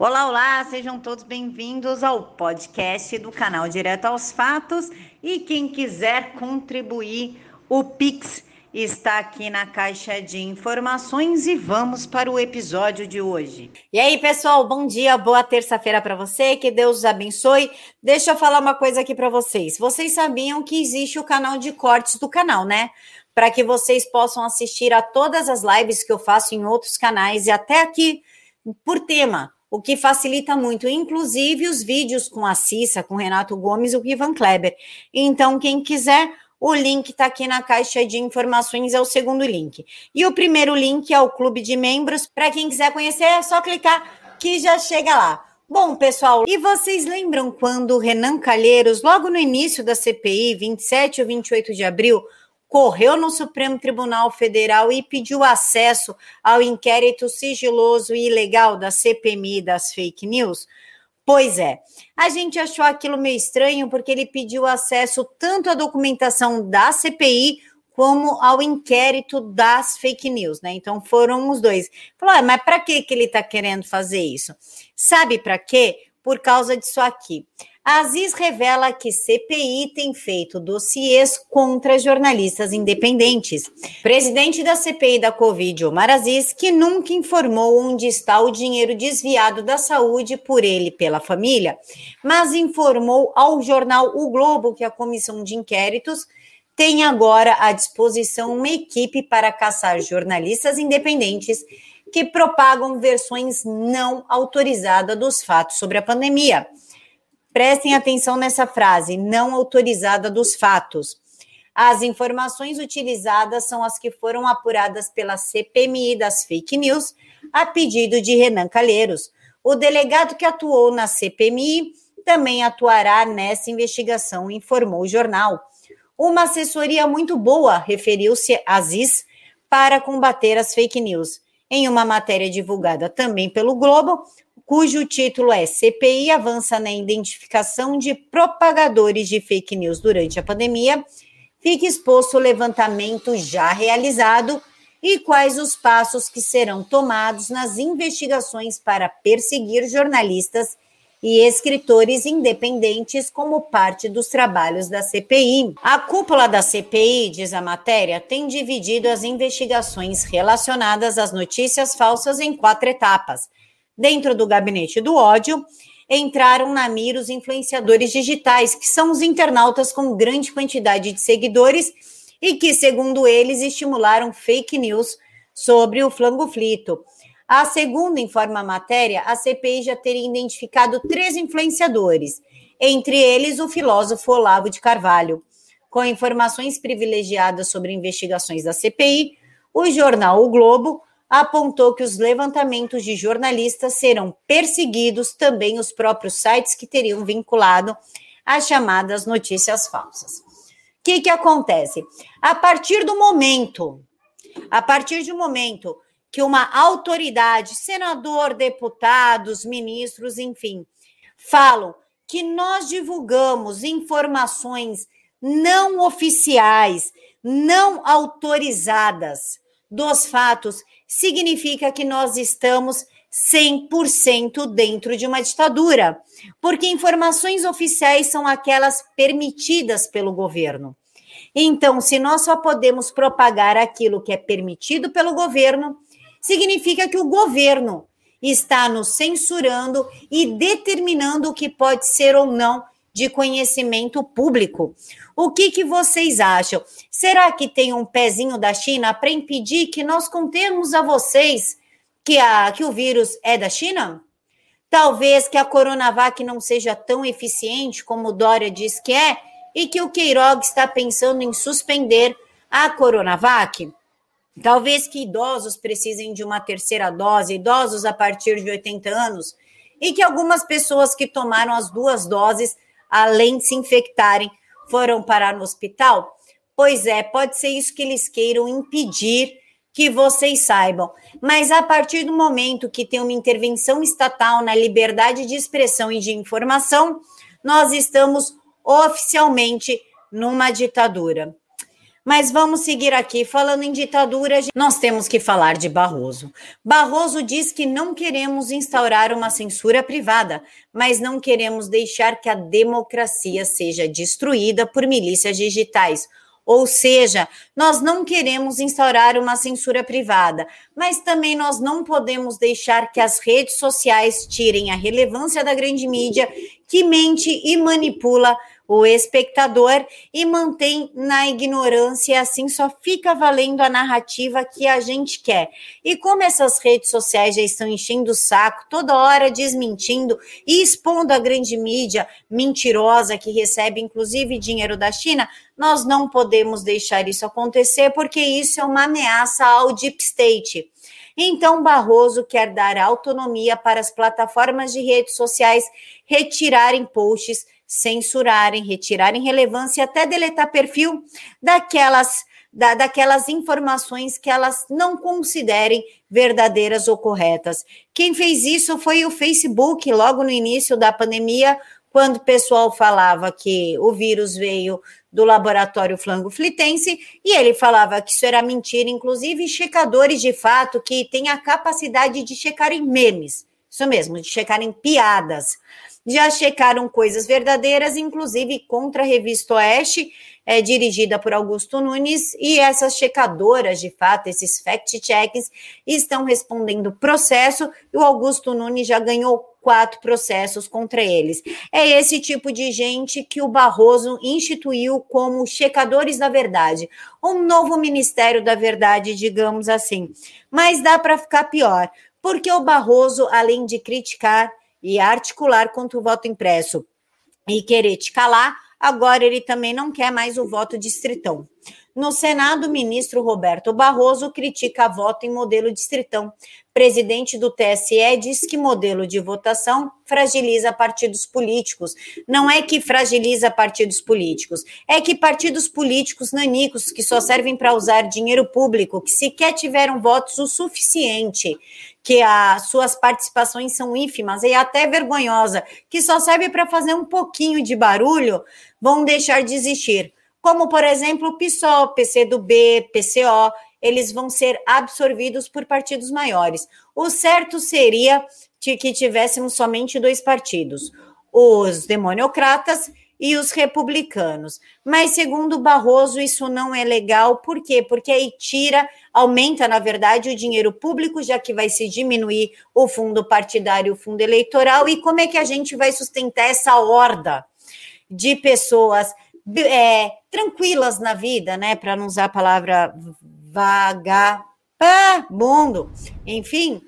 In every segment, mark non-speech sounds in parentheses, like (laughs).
Olá, olá, sejam todos bem-vindos ao podcast do canal Direto aos Fatos. E quem quiser contribuir, o Pix está aqui na caixa de informações e vamos para o episódio de hoje. E aí, pessoal, bom dia, boa terça-feira para você, que Deus os abençoe. Deixa eu falar uma coisa aqui para vocês. Vocês sabiam que existe o canal de cortes do canal, né? Para que vocês possam assistir a todas as lives que eu faço em outros canais e até aqui por tema o que facilita muito, inclusive os vídeos com a Cissa, com Renato Gomes e o Ivan Kleber. Então, quem quiser, o link está aqui na caixa de informações, é o segundo link. E o primeiro link é o clube de membros. Para quem quiser conhecer, é só clicar que já chega lá. Bom, pessoal, e vocês lembram quando o Renan Calheiros, logo no início da CPI, 27 ou 28 de abril, correu no Supremo Tribunal Federal e pediu acesso ao inquérito sigiloso e ilegal da CPMI das fake news? Pois é, a gente achou aquilo meio estranho porque ele pediu acesso tanto à documentação da CPI como ao inquérito das fake news, né? Então foram os dois. Falou, ah, mas para que ele está querendo fazer isso? Sabe para quê? Por causa disso aqui. Aziz revela que CPI tem feito dossiês contra jornalistas independentes. Presidente da CPI da Covid, Omar Aziz, que nunca informou onde está o dinheiro desviado da saúde por ele e pela família, mas informou ao jornal O Globo que a comissão de inquéritos tem agora à disposição uma equipe para caçar jornalistas independentes que propagam versões não autorizadas dos fatos sobre a pandemia. Prestem atenção nessa frase, não autorizada dos fatos. As informações utilizadas são as que foram apuradas pela CPMI das fake news, a pedido de Renan Calheiros. O delegado que atuou na CPMI também atuará nessa investigação, informou o jornal. Uma assessoria muito boa, referiu-se Aziz, para combater as fake news. Em uma matéria divulgada também pelo Globo, cujo título é CPI avança na identificação de propagadores de fake news durante a pandemia, fica exposto o levantamento já realizado e quais os passos que serão tomados nas investigações para perseguir jornalistas e escritores independentes como parte dos trabalhos da CPI. A cúpula da CPI, diz a matéria, tem dividido as investigações relacionadas às notícias falsas em quatro etapas dentro do gabinete do ódio, entraram na mira os influenciadores digitais, que são os internautas com grande quantidade de seguidores e que, segundo eles, estimularam fake news sobre o flango flito. A segunda, informa a matéria, a CPI já teria identificado três influenciadores, entre eles o filósofo Olavo de Carvalho. Com informações privilegiadas sobre investigações da CPI, o jornal O Globo apontou que os levantamentos de jornalistas serão perseguidos também os próprios sites que teriam vinculado as chamadas notícias falsas. O que, que acontece? A partir do momento, a partir um momento que uma autoridade, senador, deputados, ministros, enfim, falam que nós divulgamos informações não oficiais, não autorizadas dos fatos significa que nós estamos 100% dentro de uma ditadura, porque informações oficiais são aquelas permitidas pelo governo. Então, se nós só podemos propagar aquilo que é permitido pelo governo, significa que o governo está nos censurando e determinando o que pode ser ou não de conhecimento público. O que, que vocês acham? Será que tem um pezinho da China para impedir que nós contemos a vocês que, a, que o vírus é da China? Talvez que a Coronavac não seja tão eficiente como Dória diz que é e que o Queiroga está pensando em suspender a Coronavac? Talvez que idosos precisem de uma terceira dose, idosos a partir de 80 anos, e que algumas pessoas que tomaram as duas doses além de se infectarem, foram parar no hospital? Pois é, pode ser isso que eles queiram impedir que vocês saibam. Mas a partir do momento que tem uma intervenção estatal na liberdade de expressão e de informação, nós estamos oficialmente numa ditadura. Mas vamos seguir aqui. Falando em ditadura, nós temos que falar de Barroso. Barroso diz que não queremos instaurar uma censura privada, mas não queremos deixar que a democracia seja destruída por milícias digitais. Ou seja, nós não queremos instaurar uma censura privada, mas também nós não podemos deixar que as redes sociais tirem a relevância da grande mídia que mente e manipula o espectador e mantém na ignorância, assim só fica valendo a narrativa que a gente quer. E como essas redes sociais já estão enchendo o saco, toda hora desmentindo e expondo a grande mídia mentirosa que recebe inclusive dinheiro da China, nós não podemos deixar isso acontecer porque isso é uma ameaça ao deep state. Então, Barroso quer dar autonomia para as plataformas de redes sociais retirarem posts censurarem, retirarem relevância, até deletar perfil daquelas, da, daquelas informações que elas não considerem verdadeiras ou corretas. Quem fez isso foi o Facebook, logo no início da pandemia, quando o pessoal falava que o vírus veio do laboratório Flango Flitense, e ele falava que isso era mentira, inclusive checadores de fato que têm a capacidade de checarem memes, isso mesmo, de checarem piadas já checaram coisas verdadeiras, inclusive contra a revista Oeste, é, dirigida por Augusto Nunes, e essas checadoras, de fato, esses fact-checks, estão respondendo processo, e o Augusto Nunes já ganhou quatro processos contra eles. É esse tipo de gente que o Barroso instituiu como checadores da verdade, um novo Ministério da Verdade, digamos assim. Mas dá para ficar pior, porque o Barroso, além de criticar e articular contra o voto impresso e querer te calar, agora ele também não quer mais o voto distritão. No Senado, o ministro Roberto Barroso critica voto em modelo distritão. Presidente do TSE diz que modelo de votação fragiliza partidos políticos. Não é que fragiliza partidos políticos, é que partidos políticos nanicos que só servem para usar dinheiro público, que sequer tiveram votos o suficiente, que as suas participações são ínfimas e até vergonhosa, que só serve para fazer um pouquinho de barulho, vão deixar de existir como, por exemplo, o PSOL, PCdoB, PCO, eles vão ser absorvidos por partidos maiores. O certo seria que tivéssemos somente dois partidos, os demoniocratas e os republicanos. Mas, segundo Barroso, isso não é legal. Por quê? Porque aí tira, aumenta, na verdade, o dinheiro público, já que vai se diminuir o fundo partidário, o fundo eleitoral. E como é que a gente vai sustentar essa horda de pessoas é, tranquilas na vida, né? Para não usar a palavra vagabundo, enfim,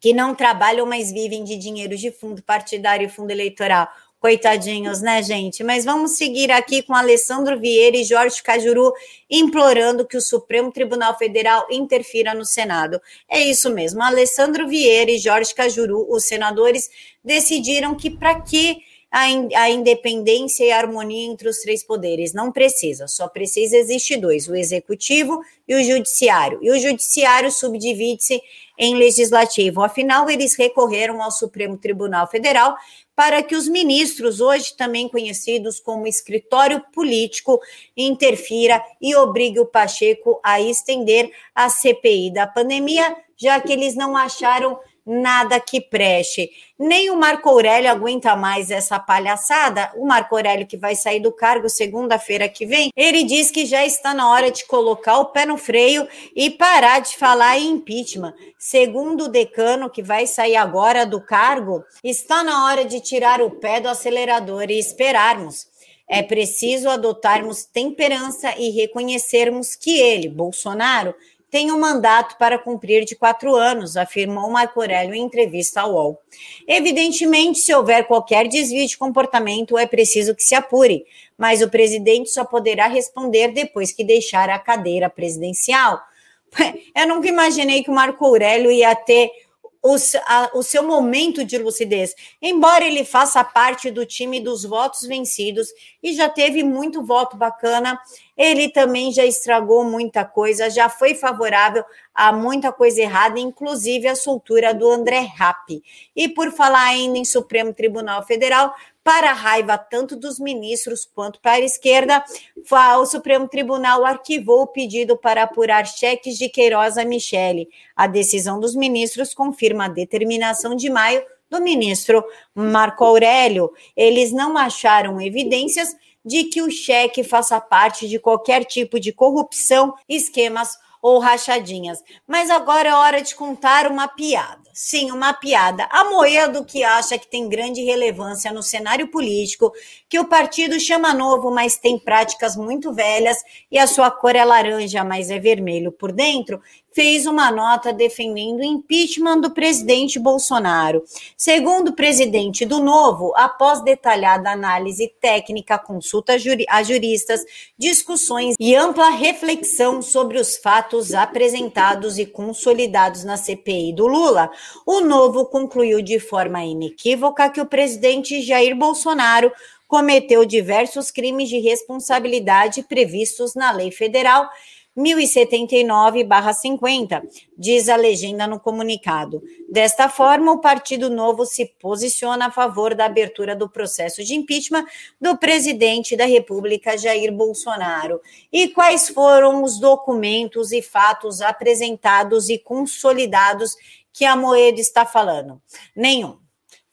que não trabalham, mas vivem de dinheiro de fundo partidário e fundo eleitoral. Coitadinhos, né, gente? Mas vamos seguir aqui com Alessandro Vieira e Jorge Cajuru implorando que o Supremo Tribunal Federal interfira no Senado. É isso mesmo. Alessandro Vieira e Jorge Cajuru, os senadores, decidiram que para que a, in, a independência e a harmonia entre os três poderes. Não precisa, só precisa existir dois: o executivo e o judiciário. E o judiciário subdivide-se em legislativo. Afinal, eles recorreram ao Supremo Tribunal Federal para que os ministros, hoje também conhecidos como escritório político, interfira e obrigue o Pacheco a estender a CPI da pandemia, já que eles não acharam nada que preste. Nem o Marco Aurélio aguenta mais essa palhaçada. O Marco Aurélio, que vai sair do cargo segunda-feira que vem, ele diz que já está na hora de colocar o pé no freio e parar de falar em impeachment. Segundo o decano, que vai sair agora do cargo, está na hora de tirar o pé do acelerador e esperarmos. É preciso adotarmos temperança e reconhecermos que ele, Bolsonaro, tem um mandato para cumprir de quatro anos, afirmou Marco Aurélio em entrevista ao UOL. Evidentemente, se houver qualquer desvio de comportamento, é preciso que se apure, mas o presidente só poderá responder depois que deixar a cadeira presidencial. (laughs) Eu nunca imaginei que o Marco Aurélio ia ter o, seu momento de lucidez. Embora ele faça parte do time dos votos vencidos e já teve muito voto bacana, ele também já estragou muita coisa, já foi favorável a muita coisa errada, inclusive a soltura do André Rapp. E por falar ainda em Supremo Tribunal Federal, para a raiva tanto dos ministros quanto para a esquerda, o Supremo Tribunal arquivou o pedido para apurar cheques de Queiroz a Michele. A decisão dos ministros confirma a determinação de maio do ministro Marco Aurélio. Eles não acharam evidências de que o cheque faça parte de qualquer tipo de corrupção, esquemas ou rachadinhas. Mas agora é hora de contar uma piada. Sim, uma piada. A Moedo que acha que tem grande relevância no cenário político, que o partido chama novo, mas tem práticas muito velhas e a sua cor é laranja, mas é vermelho por dentro, fez uma nota defendendo o impeachment do presidente Bolsonaro. Segundo o presidente do Novo, após detalhada análise técnica, consulta a juristas, discussões e ampla reflexão sobre os fatos apresentados e consolidados na CPI do Lula, o Novo concluiu de forma inequívoca que o presidente Jair Bolsonaro cometeu diversos crimes de responsabilidade previstos na lei federal 1079-50, diz a legenda no comunicado. Desta forma, o Partido Novo se posiciona a favor da abertura do processo de impeachment do presidente da República, Jair Bolsonaro. E quais foram os documentos e fatos apresentados e consolidados que a Moeda está falando? Nenhum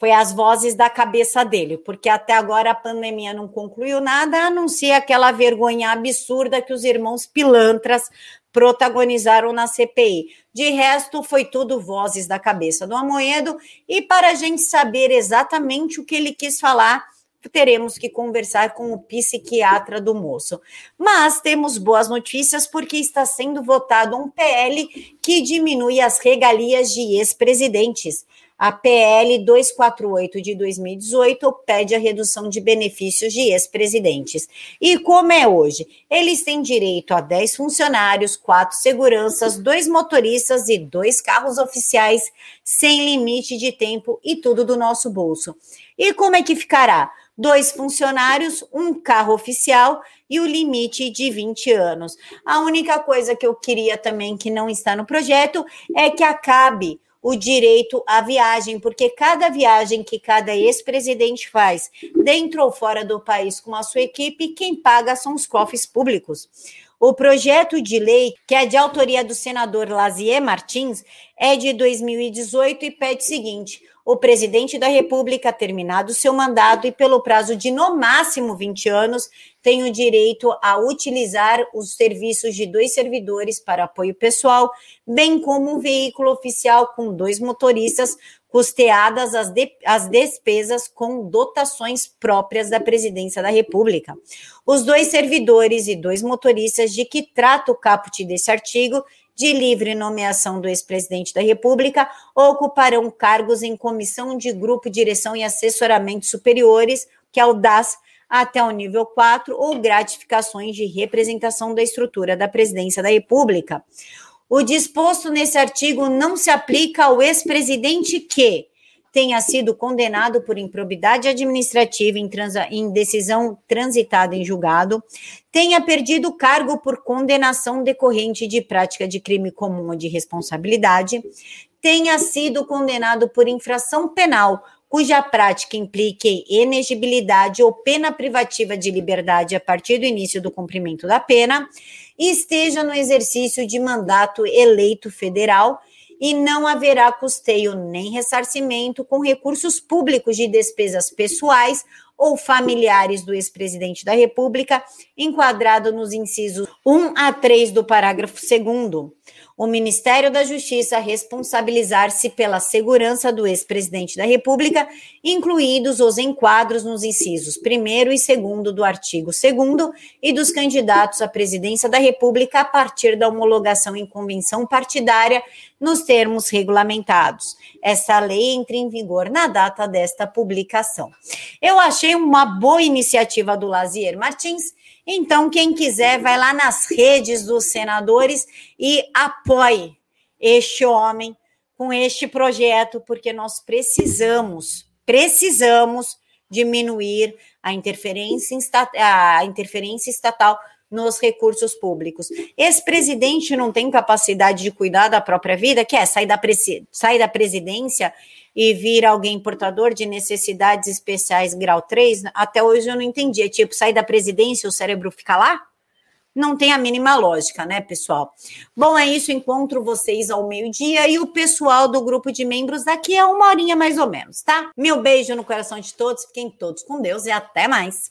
foi as vozes da cabeça dele, porque até agora a pandemia não concluiu nada, a não ser aquela vergonha absurda que os irmãos pilantras protagonizaram na CPI. De resto, foi tudo vozes da cabeça do Amoedo, e para a gente saber exatamente o que ele quis falar, teremos que conversar com o psiquiatra do moço. Mas temos boas notícias porque está sendo votado um PL que diminui as regalias de ex-presidentes. A PL 248 de 2018 pede a redução de benefícios de ex-presidentes. E como é hoje? Eles têm direito a 10 funcionários, 4 seguranças, 2 motoristas e 2 carros oficiais, sem limite de tempo e tudo do nosso bolso. E como é que ficará? Dois funcionários, um carro oficial e o limite de 20 anos. A única coisa que eu queria também que não está no projeto é que acabe o direito à viagem, porque cada viagem que cada ex-presidente faz, dentro ou fora do país com a sua equipe, quem paga são os cofres públicos. O projeto de lei, que é de autoria do senador Lazier Martins, é de 2018 e pede o seguinte: o presidente da República, terminado seu mandato e pelo prazo de no máximo 20 anos, tem o direito a utilizar os serviços de dois servidores para apoio pessoal, bem como um veículo oficial com dois motoristas, custeadas as, de, as despesas com dotações próprias da Presidência da República. Os dois servidores e dois motoristas de que trata o caput desse artigo de livre nomeação do ex-presidente da República ocuparão cargos em comissão de grupo, direção e assessoramento superiores, que é o DAS, até o nível 4, ou gratificações de representação da estrutura da presidência da República. O disposto nesse artigo não se aplica ao ex-presidente que tenha sido condenado por improbidade administrativa em, transa, em, decisão transitada em julgado, tenha perdido cargo por condenação decorrente de prática de crime comum ou de responsabilidade, tenha sido condenado por infração penal cuja prática implique inegibilidade ou pena privativa de liberdade a partir do início do cumprimento da pena, esteja no exercício de mandato eleito federal e não haverá custeio nem ressarcimento com recursos públicos de despesas pessoais ou familiares do ex-presidente da República, enquadrado nos incisos 1 a 3 do parágrafo 2 o Ministério da Justiça responsabilizar-se pela segurança do ex-presidente da República, incluídos os enquadros nos incisos 1 e 2 do artigo 2 e dos candidatos à presidência da República a partir da homologação em convenção partidária nos termos regulamentados. Essa lei entra em vigor na data desta publicação. Eu achei uma boa iniciativa do Lazier Martins então, quem quiser, vai lá nas redes dos senadores e apoie este homem com este projeto, porque nós precisamos, precisamos diminuir a interferência, a interferência estatal nos recursos públicos. Esse presidente não tem capacidade de cuidar da própria vida, quer sair da, da presidência e vir alguém portador de necessidades especiais grau 3, até hoje eu não entendi. É tipo, sair da presidência o cérebro fica lá? Não tem a mínima lógica, né, pessoal? Bom, é isso. Encontro vocês ao meio-dia e o pessoal do grupo de membros daqui a uma horinha mais ou menos, tá? Meu beijo no coração de todos. Fiquem todos com Deus e até mais.